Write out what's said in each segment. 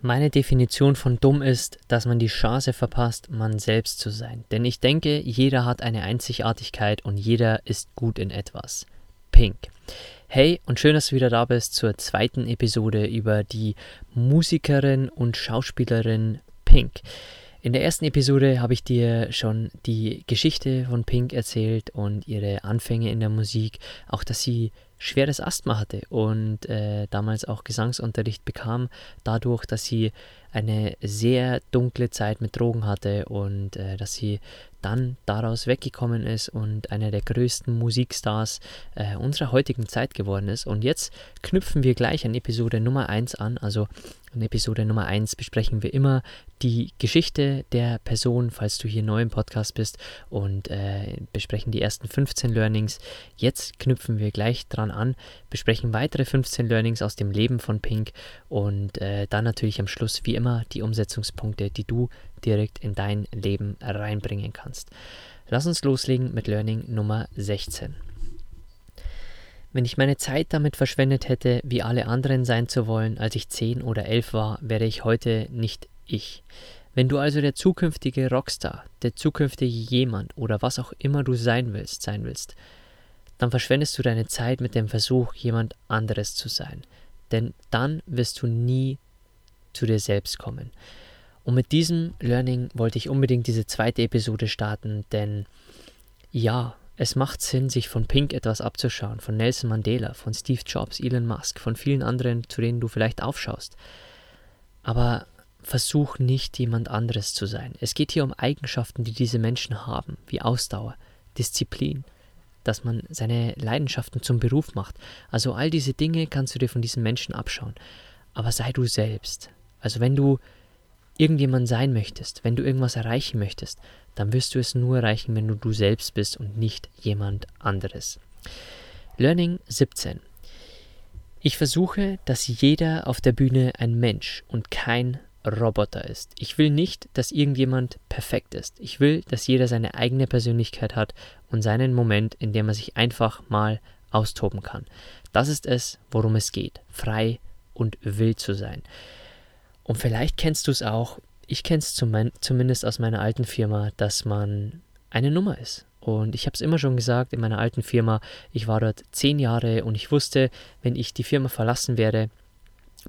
Meine Definition von dumm ist, dass man die Chance verpasst, man selbst zu sein. Denn ich denke, jeder hat eine Einzigartigkeit und jeder ist gut in etwas. Pink. Hey und schön, dass du wieder da bist zur zweiten Episode über die Musikerin und Schauspielerin Pink. In der ersten Episode habe ich dir schon die Geschichte von Pink erzählt und ihre Anfänge in der Musik, auch dass sie schweres Asthma hatte und äh, damals auch Gesangsunterricht bekam, dadurch, dass sie eine sehr dunkle Zeit mit Drogen hatte und äh, dass sie dann daraus weggekommen ist und einer der größten Musikstars äh, unserer heutigen Zeit geworden ist. Und jetzt knüpfen wir gleich an Episode Nummer 1 an. Also in Episode Nummer 1 besprechen wir immer die Geschichte der Person, falls du hier neu im Podcast bist und äh, besprechen die ersten 15 Learnings. Jetzt knüpfen wir gleich dran an, besprechen weitere 15 Learnings aus dem Leben von Pink und äh, dann natürlich am Schluss wie immer die Umsetzungspunkte, die du direkt in dein Leben reinbringen kannst. Lass uns loslegen mit Learning Nummer 16. Wenn ich meine Zeit damit verschwendet hätte, wie alle anderen sein zu wollen, als ich 10 oder 11 war, wäre ich heute nicht ich. Wenn du also der zukünftige Rockstar, der zukünftige jemand oder was auch immer du sein willst, sein willst, dann verschwendest du deine Zeit mit dem Versuch, jemand anderes zu sein. Denn dann wirst du nie zu dir selbst kommen. Und mit diesem Learning wollte ich unbedingt diese zweite Episode starten, denn ja, es macht Sinn, sich von Pink etwas abzuschauen, von Nelson Mandela, von Steve Jobs, Elon Musk, von vielen anderen, zu denen du vielleicht aufschaust. Aber versuch nicht jemand anderes zu sein. Es geht hier um Eigenschaften, die diese Menschen haben, wie Ausdauer, Disziplin, dass man seine Leidenschaften zum Beruf macht. Also all diese Dinge kannst du dir von diesen Menschen abschauen. Aber sei du selbst. Also wenn du irgendjemand sein möchtest, wenn du irgendwas erreichen möchtest, dann wirst du es nur erreichen, wenn du du selbst bist und nicht jemand anderes. Learning 17. Ich versuche, dass jeder auf der Bühne ein Mensch und kein Roboter ist. Ich will nicht, dass irgendjemand perfekt ist. Ich will, dass jeder seine eigene Persönlichkeit hat und seinen Moment, in dem er sich einfach mal austoben kann. Das ist es, worum es geht, frei und wild zu sein. Und vielleicht kennst du es auch, ich kenne es zum, zumindest aus meiner alten Firma, dass man eine Nummer ist. Und ich habe es immer schon gesagt in meiner alten Firma, ich war dort zehn Jahre und ich wusste, wenn ich die Firma verlassen werde,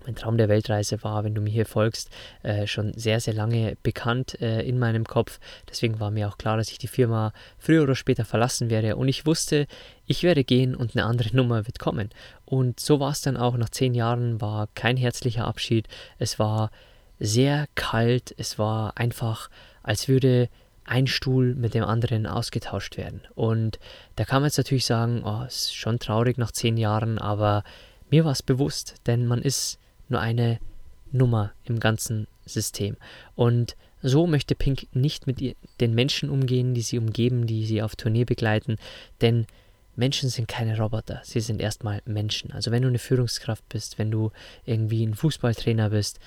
mein Traum der Weltreise war, wenn du mir hier folgst, äh, schon sehr, sehr lange bekannt äh, in meinem Kopf. Deswegen war mir auch klar, dass ich die Firma früher oder später verlassen werde. Und ich wusste, ich werde gehen und eine andere Nummer wird kommen. Und so war es dann auch. Nach zehn Jahren war kein herzlicher Abschied. Es war sehr kalt. Es war einfach, als würde ein Stuhl mit dem anderen ausgetauscht werden. Und da kann man jetzt natürlich sagen, oh, ist schon traurig nach zehn Jahren, aber mir war es bewusst, denn man ist nur eine Nummer im ganzen System. Und so möchte Pink nicht mit den Menschen umgehen, die sie umgeben, die sie auf Tournee begleiten, denn Menschen sind keine Roboter, sie sind erstmal Menschen. Also wenn du eine Führungskraft bist, wenn du irgendwie ein Fußballtrainer bist,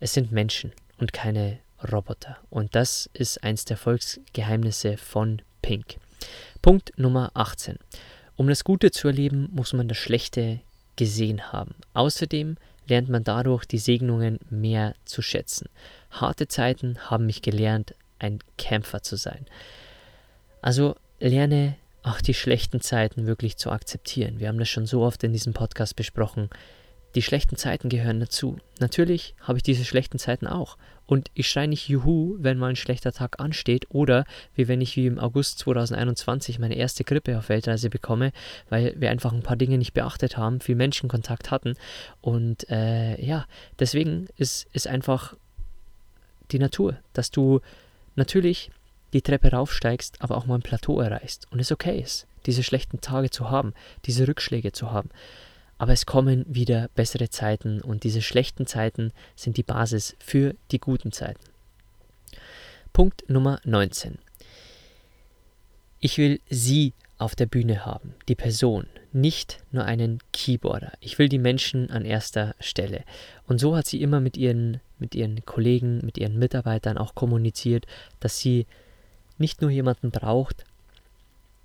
es sind Menschen und keine Roboter. Und das ist eins der Volksgeheimnisse von Pink. Punkt Nummer 18. Um das Gute zu erleben, muss man das Schlechte gesehen haben. Außerdem lernt man dadurch die Segnungen mehr zu schätzen. Harte Zeiten haben mich gelernt, ein Kämpfer zu sein. Also lerne auch die schlechten Zeiten wirklich zu akzeptieren. Wir haben das schon so oft in diesem Podcast besprochen. die schlechten Zeiten gehören dazu. Natürlich habe ich diese schlechten Zeiten auch. Und ich schreie nicht Juhu, wenn mal ein schlechter Tag ansteht oder wie wenn ich wie im August 2021 meine erste Grippe auf Weltreise bekomme, weil wir einfach ein paar Dinge nicht beachtet haben, viel Menschenkontakt hatten. Und äh, ja, deswegen ist, ist einfach die Natur, dass du natürlich die Treppe raufsteigst, aber auch mal ein Plateau erreichst und es okay ist, diese schlechten Tage zu haben, diese Rückschläge zu haben. Aber es kommen wieder bessere Zeiten und diese schlechten Zeiten sind die Basis für die guten Zeiten. Punkt Nummer 19. Ich will Sie auf der Bühne haben, die Person, nicht nur einen Keyboarder. Ich will die Menschen an erster Stelle. Und so hat sie immer mit ihren, mit ihren Kollegen, mit ihren Mitarbeitern auch kommuniziert, dass sie nicht nur jemanden braucht,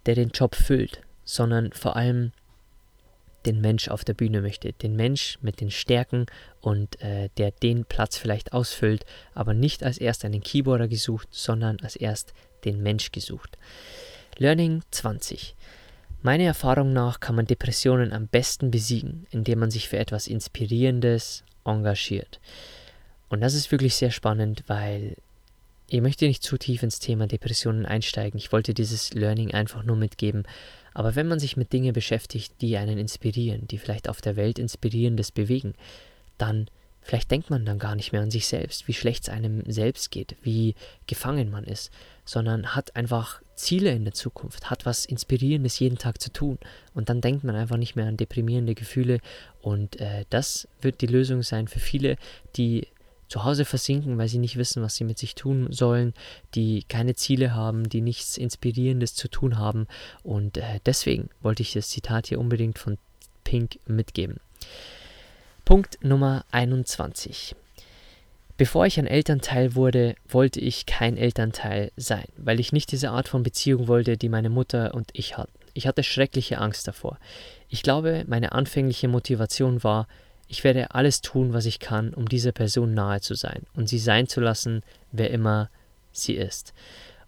der den Job füllt, sondern vor allem den Mensch auf der Bühne möchte. Den Mensch mit den Stärken und äh, der den Platz vielleicht ausfüllt, aber nicht als erst einen Keyboarder gesucht, sondern als erst den Mensch gesucht. Learning 20. Meiner Erfahrung nach kann man Depressionen am besten besiegen, indem man sich für etwas Inspirierendes engagiert. Und das ist wirklich sehr spannend, weil ich möchte nicht zu tief ins Thema Depressionen einsteigen. Ich wollte dieses Learning einfach nur mitgeben, aber wenn man sich mit Dingen beschäftigt, die einen inspirieren, die vielleicht auf der Welt Inspirierendes bewegen, dann vielleicht denkt man dann gar nicht mehr an sich selbst, wie schlecht es einem selbst geht, wie gefangen man ist, sondern hat einfach Ziele in der Zukunft, hat was Inspirierendes jeden Tag zu tun. Und dann denkt man einfach nicht mehr an deprimierende Gefühle. Und äh, das wird die Lösung sein für viele, die zu Hause versinken, weil sie nicht wissen, was sie mit sich tun sollen, die keine Ziele haben, die nichts Inspirierendes zu tun haben. Und äh, deswegen wollte ich das Zitat hier unbedingt von Pink mitgeben. Punkt Nummer 21. Bevor ich ein Elternteil wurde, wollte ich kein Elternteil sein, weil ich nicht diese Art von Beziehung wollte, die meine Mutter und ich hatten. Ich hatte schreckliche Angst davor. Ich glaube, meine anfängliche Motivation war, ich werde alles tun, was ich kann, um dieser Person nahe zu sein und sie sein zu lassen, wer immer sie ist.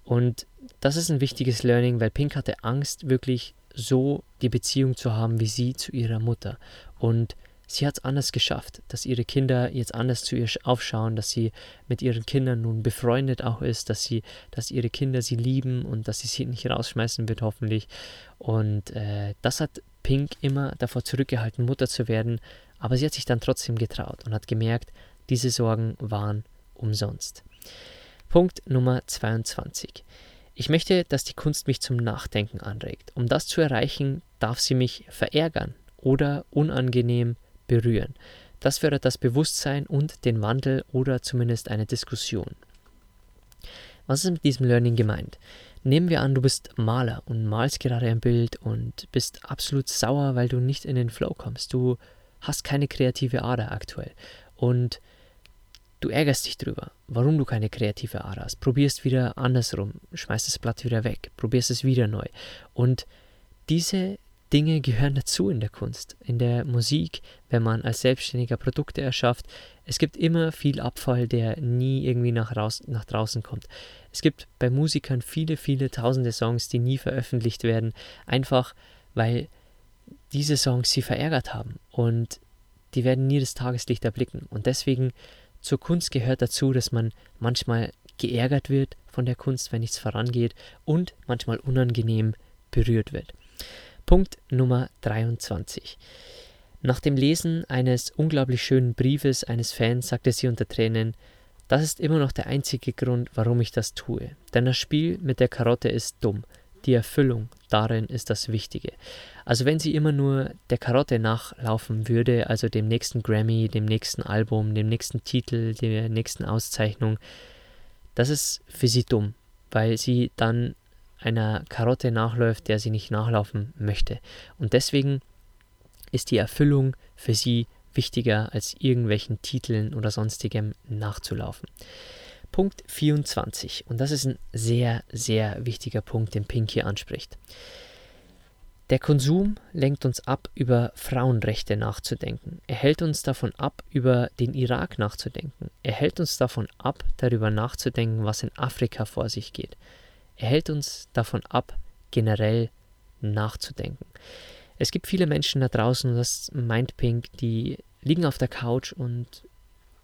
Und das ist ein wichtiges Learning, weil Pink hatte Angst, wirklich so die Beziehung zu haben wie sie zu ihrer Mutter. Und sie hat es anders geschafft, dass ihre Kinder jetzt anders zu ihr aufschauen, dass sie mit ihren Kindern nun befreundet auch ist, dass sie, dass ihre Kinder sie lieben und dass sie sie nicht rausschmeißen wird, hoffentlich. Und äh, das hat Pink immer davor zurückgehalten, Mutter zu werden, aber sie hat sich dann trotzdem getraut und hat gemerkt, diese Sorgen waren umsonst. Punkt Nummer 22. Ich möchte, dass die Kunst mich zum Nachdenken anregt. Um das zu erreichen, darf sie mich verärgern oder unangenehm berühren. Das fördert das Bewusstsein und den Wandel oder zumindest eine Diskussion. Was ist mit diesem Learning gemeint? Nehmen wir an, du bist Maler und malst gerade ein Bild und bist absolut sauer, weil du nicht in den Flow kommst. Du hast keine kreative Ader aktuell. Und du ärgerst dich drüber, warum du keine kreative Ader hast. Probierst wieder andersrum, schmeißt das Blatt wieder weg, probierst es wieder neu. Und diese Dinge gehören dazu in der Kunst, in der Musik, wenn man als Selbstständiger Produkte erschafft. Es gibt immer viel Abfall, der nie irgendwie nach, raus, nach draußen kommt. Es gibt bei Musikern viele, viele tausende Songs, die nie veröffentlicht werden, einfach weil diese Songs sie verärgert haben und die werden nie das Tageslicht erblicken. Und deswegen zur Kunst gehört dazu, dass man manchmal geärgert wird von der Kunst, wenn nichts vorangeht und manchmal unangenehm berührt wird. Punkt Nummer 23. Nach dem Lesen eines unglaublich schönen Briefes eines Fans sagte sie unter Tränen, das ist immer noch der einzige Grund, warum ich das tue. Denn das Spiel mit der Karotte ist dumm. Die Erfüllung darin ist das Wichtige. Also wenn sie immer nur der Karotte nachlaufen würde, also dem nächsten Grammy, dem nächsten Album, dem nächsten Titel, der nächsten Auszeichnung, das ist für sie dumm, weil sie dann einer Karotte nachläuft, der sie nicht nachlaufen möchte. Und deswegen ist die Erfüllung für sie wichtiger als irgendwelchen Titeln oder sonstigem nachzulaufen. Punkt 24. Und das ist ein sehr, sehr wichtiger Punkt, den Pink hier anspricht. Der Konsum lenkt uns ab, über Frauenrechte nachzudenken. Er hält uns davon ab, über den Irak nachzudenken. Er hält uns davon ab, darüber nachzudenken, was in Afrika vor sich geht. Er hält uns davon ab, generell nachzudenken. Es gibt viele Menschen da draußen, das meint Pink, die liegen auf der Couch und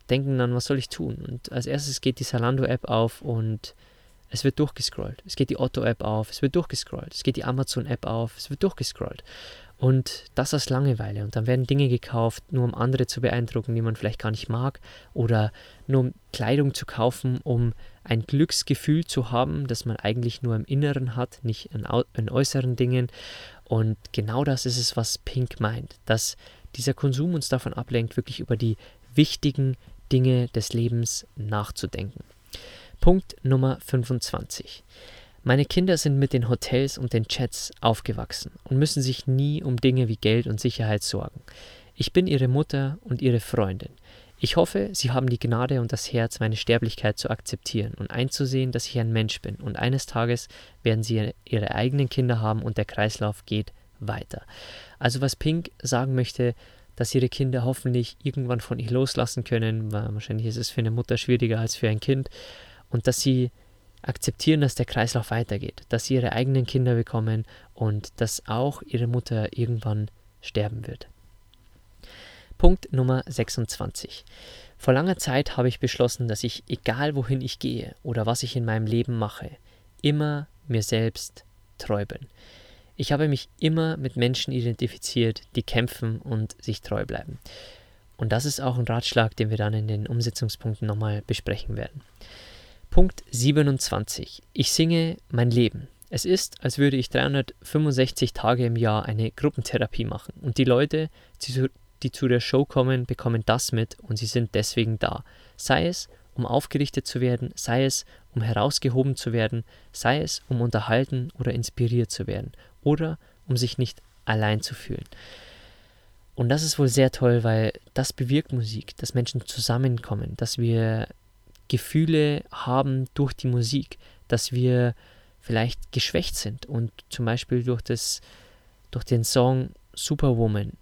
denken dann, was soll ich tun? Und als erstes geht die Salando-App auf und es wird durchgescrollt. Es geht die Otto-App auf, es wird durchgescrollt. Es geht die Amazon-App auf, es wird durchgescrollt. Und das aus Langeweile. Und dann werden Dinge gekauft, nur um andere zu beeindrucken, die man vielleicht gar nicht mag. Oder nur um Kleidung zu kaufen, um ein Glücksgefühl zu haben, das man eigentlich nur im Inneren hat, nicht in, in äußeren Dingen. Und genau das ist es, was Pink meint. Dass dieser Konsum uns davon ablenkt, wirklich über die wichtigen Dinge des Lebens nachzudenken. Punkt Nummer 25. Meine Kinder sind mit den Hotels und den Chats aufgewachsen und müssen sich nie um Dinge wie Geld und Sicherheit sorgen. Ich bin ihre Mutter und ihre Freundin. Ich hoffe, sie haben die Gnade und das Herz, meine Sterblichkeit zu akzeptieren und einzusehen, dass ich ein Mensch bin. Und eines Tages werden sie ihre eigenen Kinder haben und der Kreislauf geht weiter. Also was Pink sagen möchte, dass ihre Kinder hoffentlich irgendwann von ihr loslassen können, weil wahrscheinlich ist es für eine Mutter schwieriger als für ein Kind, und dass sie akzeptieren, dass der Kreislauf weitergeht, dass sie ihre eigenen Kinder bekommen und dass auch ihre Mutter irgendwann sterben wird. Punkt Nummer 26. Vor langer Zeit habe ich beschlossen, dass ich, egal wohin ich gehe oder was ich in meinem Leben mache, immer mir selbst treu bin. Ich habe mich immer mit Menschen identifiziert, die kämpfen und sich treu bleiben. Und das ist auch ein Ratschlag, den wir dann in den Umsetzungspunkten nochmal besprechen werden. Punkt 27. Ich singe mein Leben. Es ist, als würde ich 365 Tage im Jahr eine Gruppentherapie machen und die Leute, die zu der Show kommen, bekommen das mit und sie sind deswegen da. Sei es, um aufgerichtet zu werden, sei es, um herausgehoben zu werden, sei es, um unterhalten oder inspiriert zu werden oder um sich nicht allein zu fühlen. Und das ist wohl sehr toll, weil das bewirkt Musik, dass Menschen zusammenkommen, dass wir Gefühle haben durch die Musik, dass wir vielleicht geschwächt sind und zum Beispiel durch, das, durch den Song Superwoman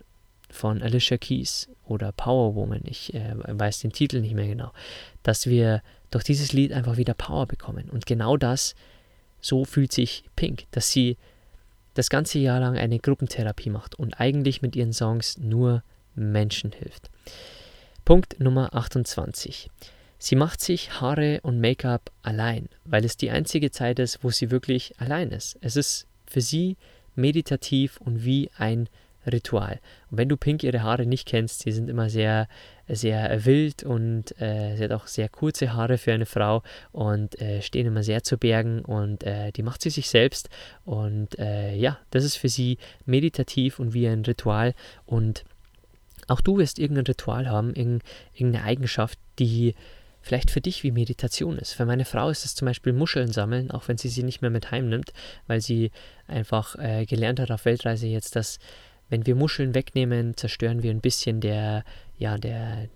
von Alicia Keys oder Power Woman, ich äh, weiß den Titel nicht mehr genau, dass wir durch dieses Lied einfach wieder Power bekommen. Und genau das, so fühlt sich Pink, dass sie das ganze Jahr lang eine Gruppentherapie macht und eigentlich mit ihren Songs nur Menschen hilft. Punkt Nummer 28. Sie macht sich Haare und Make-up allein, weil es die einzige Zeit ist, wo sie wirklich allein ist. Es ist für sie meditativ und wie ein Ritual. Und wenn du Pink ihre Haare nicht kennst, sie sind immer sehr, sehr wild und äh, sie hat auch sehr kurze Haare für eine Frau und äh, stehen immer sehr zu Bergen und äh, die macht sie sich selbst. Und äh, ja, das ist für sie meditativ und wie ein Ritual. Und auch du wirst irgendein Ritual haben, irgendeine Eigenschaft, die vielleicht für dich wie Meditation ist. Für meine Frau ist es zum Beispiel Muscheln sammeln, auch wenn sie sie nicht mehr mit heimnimmt, weil sie einfach äh, gelernt hat auf Weltreise jetzt, dass wenn wir Muscheln wegnehmen, zerstören wir ein bisschen der, ja, der,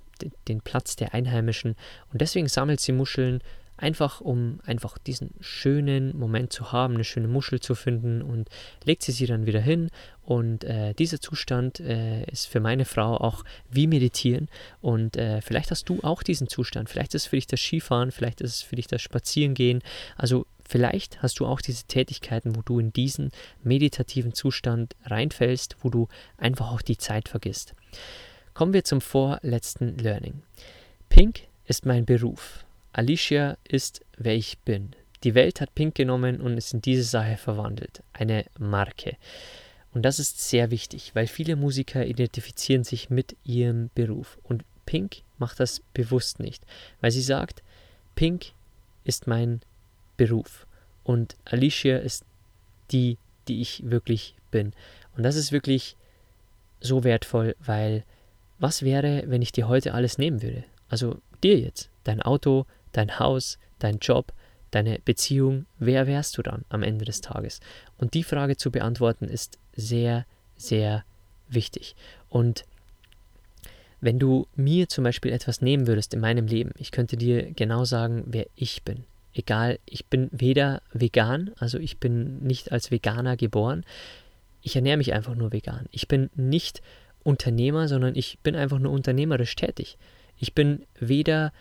den Platz der Einheimischen. Und deswegen sammelt sie Muscheln einfach um einfach diesen schönen Moment zu haben, eine schöne Muschel zu finden und legt sie sie dann wieder hin und äh, dieser Zustand äh, ist für meine Frau auch wie meditieren und äh, vielleicht hast du auch diesen Zustand, vielleicht ist es für dich das Skifahren, vielleicht ist es für dich das Spazierengehen, also Vielleicht hast du auch diese Tätigkeiten, wo du in diesen meditativen Zustand reinfällst, wo du einfach auch die Zeit vergisst. Kommen wir zum vorletzten Learning. Pink ist mein Beruf. Alicia ist, wer ich bin. Die Welt hat Pink genommen und es in diese Sache verwandelt. Eine Marke. Und das ist sehr wichtig, weil viele Musiker identifizieren sich mit ihrem Beruf. Und Pink macht das bewusst nicht, weil sie sagt, Pink ist mein Beruf und Alicia ist die, die ich wirklich bin. Und das ist wirklich so wertvoll, weil was wäre, wenn ich dir heute alles nehmen würde? Also dir jetzt, dein Auto, dein Haus, dein Job, deine Beziehung, wer wärst du dann am Ende des Tages? Und die Frage zu beantworten ist sehr, sehr wichtig. Und wenn du mir zum Beispiel etwas nehmen würdest in meinem Leben, ich könnte dir genau sagen, wer ich bin. Egal, ich bin weder vegan, also ich bin nicht als Veganer geboren, ich ernähre mich einfach nur vegan. Ich bin nicht Unternehmer, sondern ich bin einfach nur unternehmerisch tätig. Ich bin weder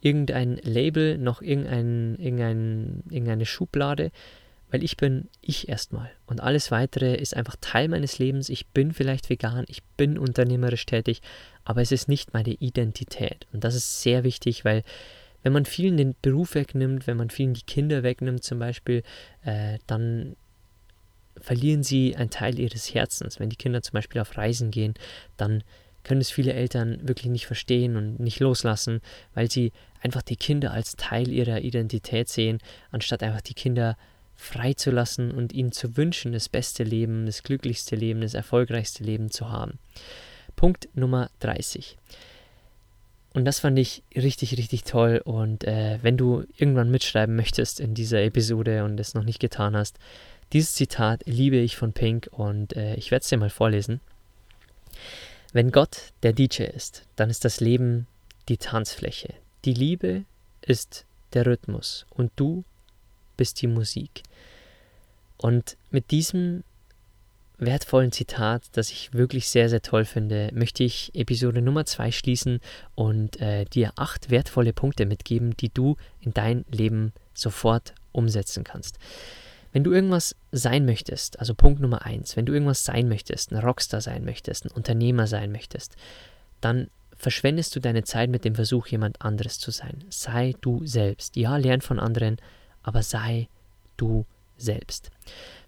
irgendein Label noch irgendein, irgendein, irgendeine Schublade, weil ich bin ich erstmal und alles weitere ist einfach Teil meines Lebens. Ich bin vielleicht vegan, ich bin unternehmerisch tätig, aber es ist nicht meine Identität und das ist sehr wichtig, weil wenn man vielen den Beruf wegnimmt, wenn man vielen die Kinder wegnimmt zum Beispiel, äh, dann verlieren sie einen Teil ihres Herzens. Wenn die Kinder zum Beispiel auf Reisen gehen, dann können es viele Eltern wirklich nicht verstehen und nicht loslassen, weil sie einfach die Kinder als Teil ihrer Identität sehen, anstatt einfach die Kinder freizulassen und ihnen zu wünschen, das beste Leben, das glücklichste Leben, das erfolgreichste Leben zu haben. Punkt Nummer 30. Und das fand ich richtig, richtig toll. Und äh, wenn du irgendwann mitschreiben möchtest in dieser Episode und es noch nicht getan hast, dieses Zitat liebe ich von Pink und äh, ich werde es dir mal vorlesen. Wenn Gott der DJ ist, dann ist das Leben die Tanzfläche. Die Liebe ist der Rhythmus und du bist die Musik. Und mit diesem wertvollen Zitat, das ich wirklich sehr, sehr toll finde, möchte ich Episode Nummer 2 schließen und äh, dir acht wertvolle Punkte mitgeben, die du in dein Leben sofort umsetzen kannst. Wenn du irgendwas sein möchtest, also Punkt Nummer 1, wenn du irgendwas sein möchtest, ein Rockstar sein möchtest, ein Unternehmer sein möchtest, dann verschwendest du deine Zeit mit dem Versuch, jemand anderes zu sein. Sei du selbst. Ja, lern von anderen, aber sei du selbst.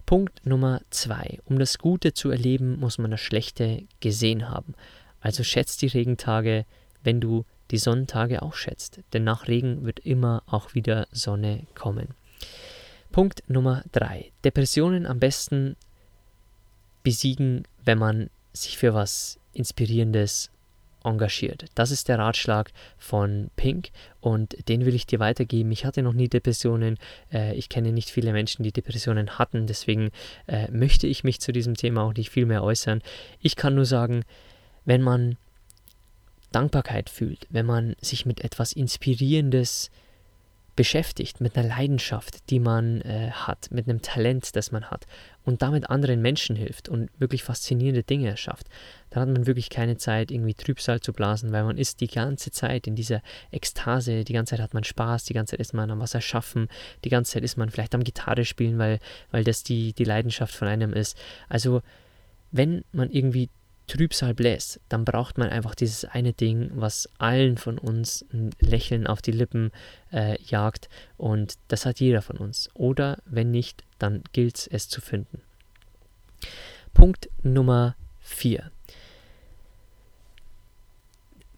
Punkt Nummer zwei. Um das Gute zu erleben, muss man das Schlechte gesehen haben. Also schätzt die Regentage, wenn du die Sonnentage auch schätzt. Denn nach Regen wird immer auch wieder Sonne kommen. Punkt Nummer drei. Depressionen am besten besiegen, wenn man sich für was Inspirierendes engagiert. Das ist der Ratschlag von Pink und den will ich dir weitergeben. Ich hatte noch nie Depressionen. Äh, ich kenne nicht viele Menschen, die Depressionen hatten. Deswegen äh, möchte ich mich zu diesem Thema auch nicht viel mehr äußern. Ich kann nur sagen, wenn man Dankbarkeit fühlt, wenn man sich mit etwas Inspirierendes beschäftigt, mit einer Leidenschaft, die man äh, hat, mit einem Talent, das man hat und damit anderen Menschen hilft und wirklich faszinierende Dinge erschafft, dann hat man wirklich keine Zeit, irgendwie Trübsal zu blasen, weil man ist die ganze Zeit in dieser Ekstase, die ganze Zeit hat man Spaß, die ganze Zeit ist man am was erschaffen, die ganze Zeit ist man vielleicht am Gitarre spielen, weil, weil das die, die Leidenschaft von einem ist. Also wenn man irgendwie Trübsal bläst, dann braucht man einfach dieses eine Ding, was allen von uns ein Lächeln auf die Lippen äh, jagt. Und das hat jeder von uns. Oder wenn nicht, dann gilt es, es zu finden. Punkt Nummer 4.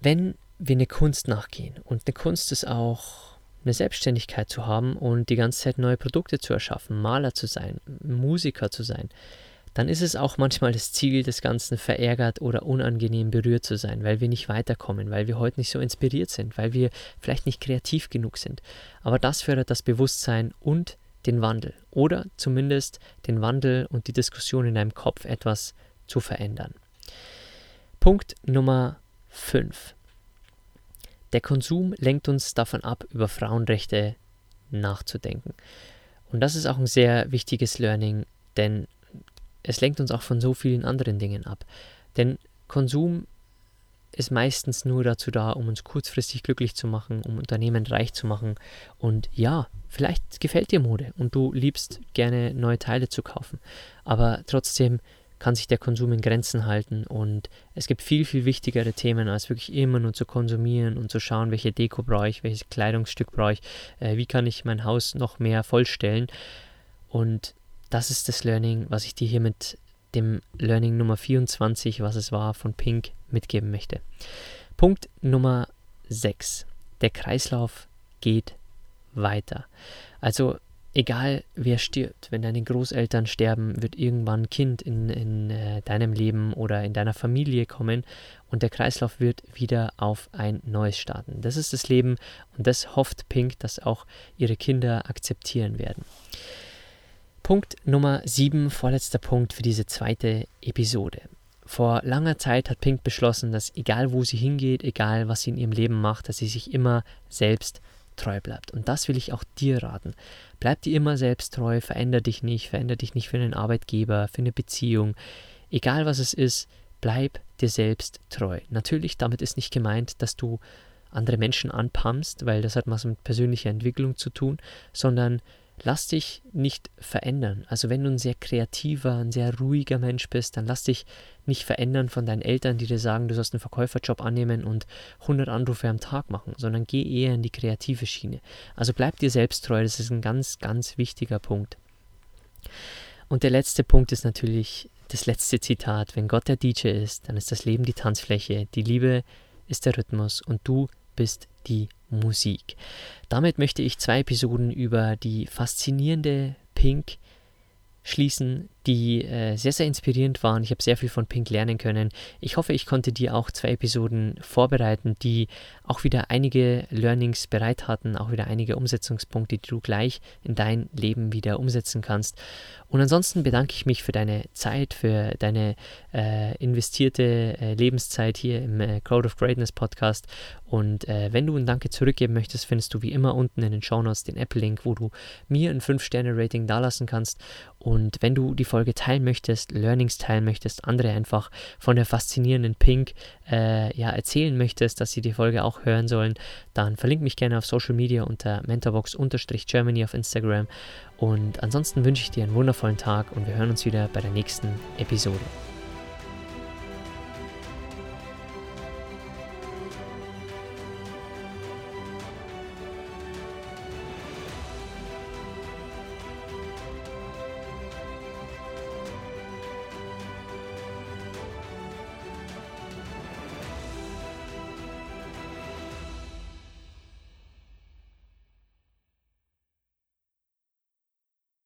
Wenn wir eine Kunst nachgehen, und eine Kunst ist auch eine Selbstständigkeit zu haben und die ganze Zeit neue Produkte zu erschaffen, Maler zu sein, Musiker zu sein, dann ist es auch manchmal das Ziel des Ganzen, verärgert oder unangenehm berührt zu sein, weil wir nicht weiterkommen, weil wir heute nicht so inspiriert sind, weil wir vielleicht nicht kreativ genug sind. Aber das fördert das Bewusstsein und den Wandel oder zumindest den Wandel und die Diskussion in deinem Kopf etwas zu verändern. Punkt Nummer 5. Der Konsum lenkt uns davon ab, über Frauenrechte nachzudenken. Und das ist auch ein sehr wichtiges Learning, denn es lenkt uns auch von so vielen anderen Dingen ab. Denn Konsum ist meistens nur dazu da, um uns kurzfristig glücklich zu machen, um Unternehmen reich zu machen. Und ja, vielleicht gefällt dir Mode und du liebst gerne neue Teile zu kaufen. Aber trotzdem kann sich der Konsum in Grenzen halten und es gibt viel, viel wichtigere Themen, als wirklich immer nur zu konsumieren und zu schauen, welche Deko brauche ich, welches Kleidungsstück brauche ich, äh, wie kann ich mein Haus noch mehr vollstellen. Und das ist das Learning, was ich dir hier mit dem Learning Nummer 24, was es war, von Pink mitgeben möchte. Punkt Nummer 6. Der Kreislauf geht weiter. Also egal wer stirbt, wenn deine Großeltern sterben, wird irgendwann ein Kind in, in äh, deinem Leben oder in deiner Familie kommen und der Kreislauf wird wieder auf ein neues starten. Das ist das Leben und das hofft Pink, dass auch ihre Kinder akzeptieren werden. Punkt Nummer 7, vorletzter Punkt für diese zweite Episode. Vor langer Zeit hat Pink beschlossen, dass egal wo sie hingeht, egal was sie in ihrem Leben macht, dass sie sich immer selbst treu bleibt. Und das will ich auch dir raten. Bleib dir immer selbst treu, veränder dich nicht, veränder dich nicht für einen Arbeitgeber, für eine Beziehung. Egal was es ist, bleib dir selbst treu. Natürlich, damit ist nicht gemeint, dass du andere Menschen anpumpst, weil das hat was mit persönlicher Entwicklung zu tun, sondern lass dich nicht verändern. Also wenn du ein sehr kreativer, ein sehr ruhiger Mensch bist, dann lass dich nicht verändern von deinen Eltern, die dir sagen, du sollst einen Verkäuferjob annehmen und 100 Anrufe am Tag machen, sondern geh eher in die kreative Schiene. Also bleib dir selbst treu, das ist ein ganz, ganz wichtiger Punkt. Und der letzte Punkt ist natürlich das letzte Zitat. Wenn Gott der DJ ist, dann ist das Leben die Tanzfläche, die Liebe ist der Rhythmus und du bist die Musik. Damit möchte ich zwei Episoden über die faszinierende Pink schließen, die äh, sehr, sehr inspirierend waren. Ich habe sehr viel von Pink lernen können. Ich hoffe, ich konnte dir auch zwei Episoden vorbereiten, die auch wieder einige Learnings bereit hatten, auch wieder einige Umsetzungspunkte, die du gleich in dein Leben wieder umsetzen kannst. Und ansonsten bedanke ich mich für deine Zeit, für deine äh, investierte äh, Lebenszeit hier im äh, Crowd of Greatness Podcast. Und äh, wenn du ein Danke zurückgeben möchtest, findest du wie immer unten in den Show Notes den Apple-Link, wo du mir ein 5-Sterne-Rating dalassen kannst. Und wenn du die Folge teilen möchtest, Learnings teilen möchtest, andere einfach von der faszinierenden Pink äh, ja, erzählen möchtest, dass sie die Folge auch hören sollen, dann verlink mich gerne auf Social Media unter mentorbox-germany auf Instagram. Und ansonsten wünsche ich dir einen wundervollen Tag und wir hören uns wieder bei der nächsten Episode.